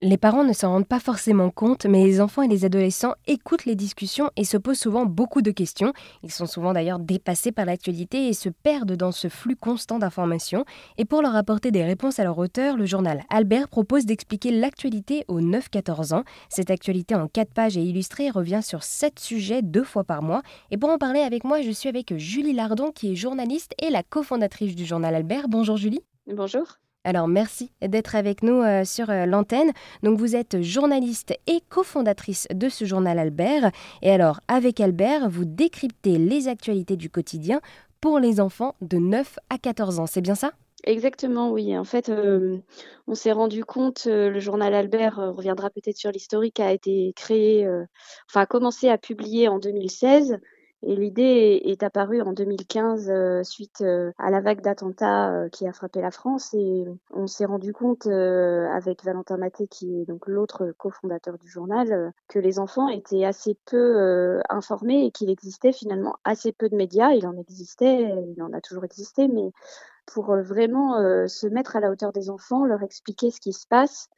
Les parents ne s'en rendent pas forcément compte, mais les enfants et les adolescents écoutent les discussions et se posent souvent beaucoup de questions. Ils sont souvent d'ailleurs dépassés par l'actualité et se perdent dans ce flux constant d'informations. Et pour leur apporter des réponses à leur auteur, le journal Albert propose d'expliquer l'actualité aux 9-14 ans. Cette actualité en 4 pages et illustrée revient sur 7 sujets deux fois par mois. Et pour en parler avec moi, je suis avec Julie Lardon qui est journaliste et la cofondatrice du journal Albert. Bonjour Julie. Bonjour. Alors merci d'être avec nous euh, sur euh, l'antenne. Donc vous êtes journaliste et cofondatrice de ce journal Albert. Et alors avec Albert, vous décryptez les actualités du quotidien pour les enfants de 9 à 14 ans. C'est bien ça? Exactement, oui. En fait, euh, on s'est rendu compte, le journal Albert reviendra peut-être sur l'historique, a été créé, enfin a commencé à publier en 2016 et l'idée est apparue en 2015 euh, suite euh, à la vague d'attentats euh, qui a frappé la France et on s'est rendu compte avec Valentin Maté qui est donc l'autre cofondateur du journal que les enfants étaient assez peu informés et qu'il existait finalement assez peu de médias. Il en existait, il en a toujours existé, mais pour vraiment se mettre à la hauteur des enfants, leur expliquer ce qui se passe,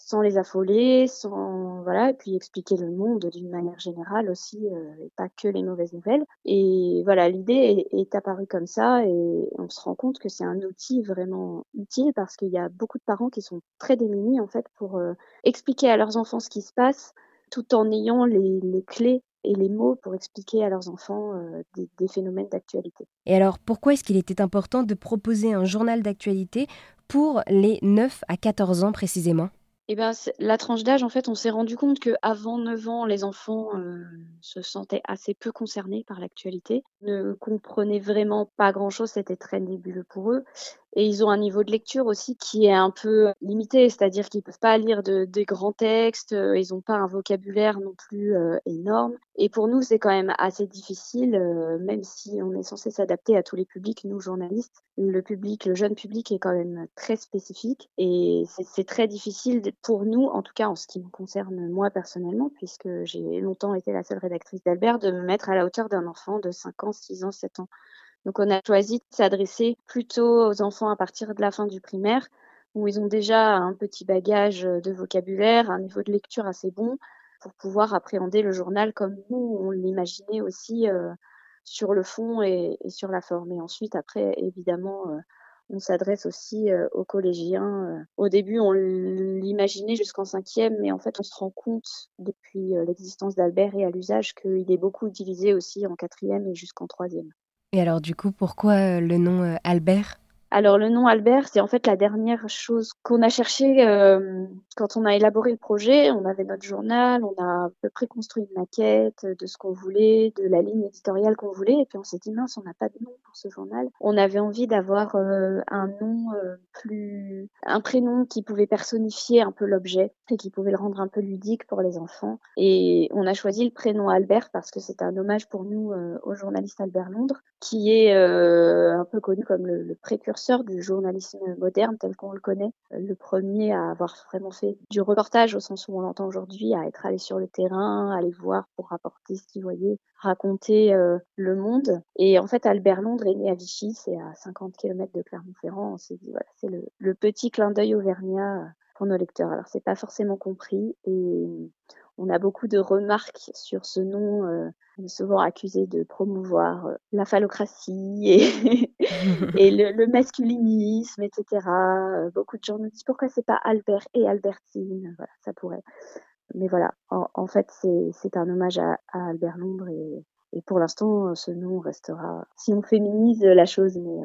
sans les affoler, sans voilà, et puis expliquer le monde d'une manière générale aussi, euh, et pas que les mauvaises nouvelles. Et voilà, l'idée est, apparue comme ça, et on se rend compte que c'est un outil vraiment utile parce qu'il y a beaucoup de parents qui sont très démunis en fait pour euh, expliquer à leurs enfants ce qui se passe, tout en ayant les, clés et les mots pour expliquer à leurs enfants euh, des, des phénomènes d'actualité. Et alors, pourquoi est-ce qu'il était important de proposer un journal d'actualité pour les 9 à 14 ans précisément? Eh ben, la tranche d'âge, en fait, on s'est rendu compte qu'avant 9 ans, les enfants euh, se sentaient assez peu concernés par l'actualité, ne comprenaient vraiment pas grand-chose, c'était très nébuleux pour eux. Et ils ont un niveau de lecture aussi qui est un peu limité, c'est-à-dire qu'ils peuvent pas lire de, des grands textes, euh, ils n'ont pas un vocabulaire non plus euh, énorme. Et pour nous, c'est quand même assez difficile, euh, même si on est censé s'adapter à tous les publics, nous journalistes. Le public, le jeune public est quand même très spécifique et c'est très difficile pour nous, en tout cas en ce qui me concerne moi personnellement, puisque j'ai longtemps été la seule rédactrice d'Albert, de me mettre à la hauteur d'un enfant de 5 ans, 6 ans, 7 ans. Donc on a choisi de s'adresser plutôt aux enfants à partir de la fin du primaire, où ils ont déjà un petit bagage de vocabulaire, un niveau de lecture assez bon, pour pouvoir appréhender le journal comme nous, on l'imaginait aussi euh, sur le fond et, sur la forme. Et ensuite, après, évidemment, euh, on s'adresse aussi euh, aux collégiens. Au début, on l'imaginait jusqu'en cinquième, mais en fait, on se rend compte depuis l'existence d'Albert et à l'usage qu'il est beaucoup utilisé aussi en quatrième et jusqu'en troisième. Et alors du coup, pourquoi euh, le nom euh, Albert? Alors le nom Albert, c'est en fait la dernière chose qu'on a cherché euh, quand on a élaboré le projet. On avait notre journal, on a à peu près construit une maquette de ce qu'on voulait, de la ligne éditoriale qu'on voulait, et puis on s'est dit mince, on n'a pas de nom pour ce journal. On avait envie d'avoir euh, un nom plus, un prénom qui pouvait personnifier un peu l'objet et qui pouvait le rendre un peu ludique pour les enfants. Et on a choisi le prénom Albert parce que c'est un hommage pour nous au journaliste Albert Londres, qui est un peu connu comme le, le précurseur du journalisme moderne tel qu'on le connaît. Le premier à avoir vraiment fait du reportage au sens où on l'entend aujourd'hui, à être allé sur le terrain, aller voir pour rapporter ce qu'il voyait, raconter euh, le monde. Et en fait, Albert Londres est né à Vichy, c'est à 50 km de Clermont-Ferrand. On s'est dit, voilà, c'est le, le, petit clin d'œil auvergnat pour nos lecteurs. Alors, c'est pas forcément compris et on a beaucoup de remarques sur ce nom. Euh, souvent accusé de promouvoir euh, la phallocratie et, et le, masculinisme, etc. Euh, beaucoup de gens nous disent pourquoi c'est pas Albert et Albertine? Voilà, ça pourrait. Mais voilà, en, fait, c'est un hommage à, Albert Londres et, et pour l'instant, ce nom restera. Si on féminise la chose, mais,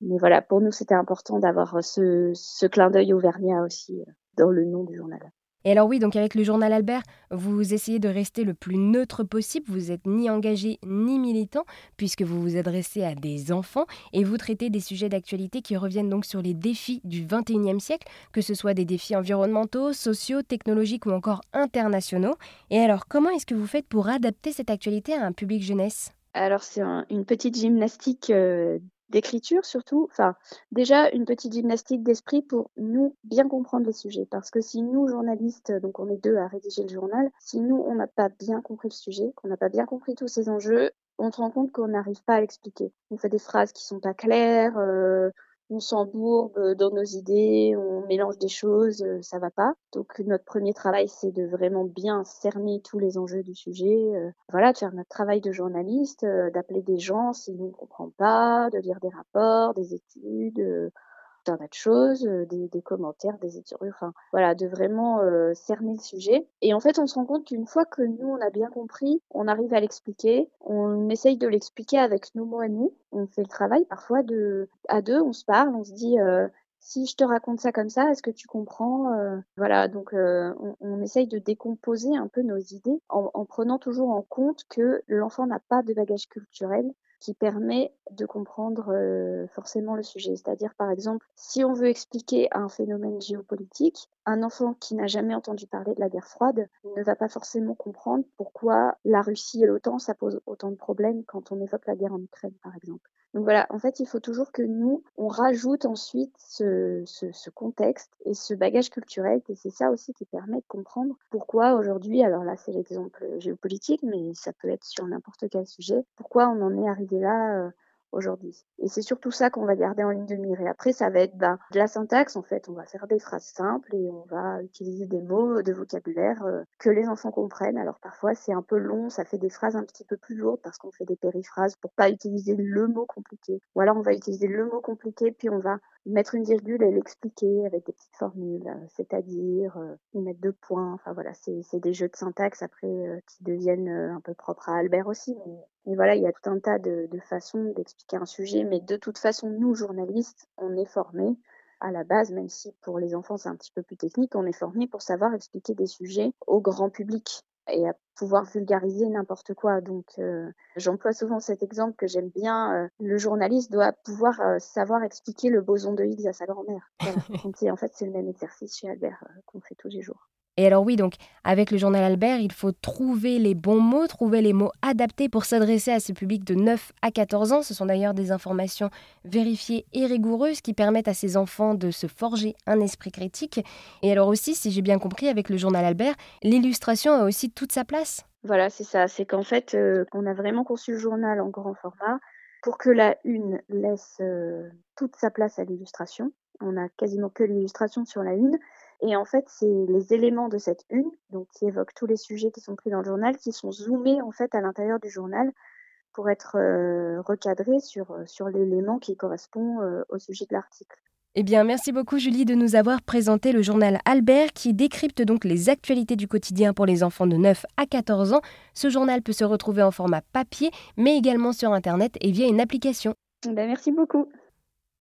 mais voilà, pour nous, c'était important d'avoir ce, ce clin d'œil auvergnat aussi dans le nom du journal. Et alors oui, donc avec le journal Albert, vous essayez de rester le plus neutre possible, vous n'êtes ni engagé ni militant, puisque vous vous adressez à des enfants et vous traitez des sujets d'actualité qui reviennent donc sur les défis du 21e siècle, que ce soit des défis environnementaux, sociaux, technologiques ou encore internationaux. Et alors, comment est-ce que vous faites pour adapter cette actualité à un public jeunesse? Alors c'est une petite gymnastique euh, d'écriture surtout, enfin déjà une petite gymnastique d'esprit pour nous bien comprendre les sujets. Parce que si nous, journalistes, donc on est deux à rédiger le journal, si nous, on n'a pas bien compris le sujet, qu'on n'a pas bien compris tous ces enjeux, on se rend compte qu'on n'arrive pas à l'expliquer. On fait des phrases qui sont pas claires, euh, on s'embourbe dans nos idées, on mélange des choses, ça va pas. Donc notre premier travail, c'est de vraiment bien cerner tous les enjeux du sujet. voilà, de faire notre travail de journaliste, d'appeler des gens si on ne comprend pas, de lire des rapports, des études un tas de choses, euh, des, des, commentaires, des études, enfin voilà, de vraiment euh, cerner le sujet. Et en fait, on se rend compte qu'une fois que nous, on a bien compris, on arrive à l'expliquer, on essaye de l'expliquer avec nos mots à nous, on fait le travail parfois de à deux, on se parle, on se dit euh, si je te raconte ça comme ça, est-ce que tu comprends euh, Voilà, donc on, on, essaye de décomposer un peu nos idées en, en prenant toujours en compte que l'enfant n'a pas de bagage culturel qui permet de comprendre euh, forcément le sujet. C'est-à-dire, par exemple, si on veut expliquer un phénomène géopolitique, un enfant qui n'a jamais entendu parler de la guerre froide ne va pas forcément comprendre pourquoi la Russie et l'OTAN, ça pose autant de problèmes quand on évoque la guerre en Ukraine, par exemple. Donc voilà, en fait, il faut toujours que nous, on rajoute ensuite ce, contexte et ce bagage culturel, et c'est ça aussi qui permet de comprendre pourquoi aujourd'hui, alors là c'est l'exemple géopolitique, mais ça peut être sur n'importe quel sujet, pourquoi on en est arrivé là euh, aujourd'hui. Et c'est surtout ça qu'on va garder en ligne de mire. Et après, ça va être bah, de la syntaxe, en fait. On va faire des phrases simples et on va utiliser des mots de vocabulaire euh, que les enfants comprennent. Alors parfois, c'est un peu long, ça fait des phrases un petit peu plus lourdes parce qu'on fait des périphrases pour pas utiliser le mot compliqué. Ou alors, on va utiliser le mot compliqué, puis on va mettre une virgule et l'expliquer avec des petites formules, euh, c'est-à-dire euh, mettre deux points. Enfin voilà, c'est des jeux de syntaxe après euh, qui deviennent un peu propres à Albert aussi. Mais, voilà, il y a tout un tas de, de façons d'expliquer un sujet. Mais de toute façon, nous, journalistes, on est formés à la base, même si pour les enfants c'est un petit peu plus technique, on est formés pour savoir expliquer des sujets au grand public et à pouvoir vulgariser n'importe quoi. Donc, euh, j'emploie souvent cet exemple que j'aime bien. Euh, le journaliste doit pouvoir euh, savoir expliquer le boson de Higgs à sa grand-mère. en fait, c'est le même exercice chez Albert qu'on fait tous les jours. Et alors oui, donc avec le journal Albert, il faut trouver les bons mots, trouver les mots adaptés pour s'adresser à ce public de 9 à 14 ans. Ce sont d'ailleurs des informations vérifiées et rigoureuses qui permettent à ces enfants de se forger un esprit critique. Et alors aussi, si j'ai bien compris, avec le journal Albert, l'illustration a aussi toute sa place. Voilà, c'est ça. C'est qu'en fait, euh, on a vraiment conçu le journal en grand format pour que la une laisse euh, toute sa place à l'illustration. On a quasiment que l'illustration sur la une. Et en fait, c'est les éléments de cette une, donc qui évoquent tous les sujets qui sont pris dans le journal, qui sont zoomés en fait à l'intérieur du journal pour être euh, recadrés sur, euh, sur l'élément qui correspond euh, au sujet de l'article. Eh bien, merci beaucoup Julie de nous avoir présenté le journal Albert qui décrypte donc les actualités du quotidien pour les enfants de 9 à 14 ans. Ce journal peut se retrouver en format papier, mais également sur Internet et via une application. Ben, merci beaucoup.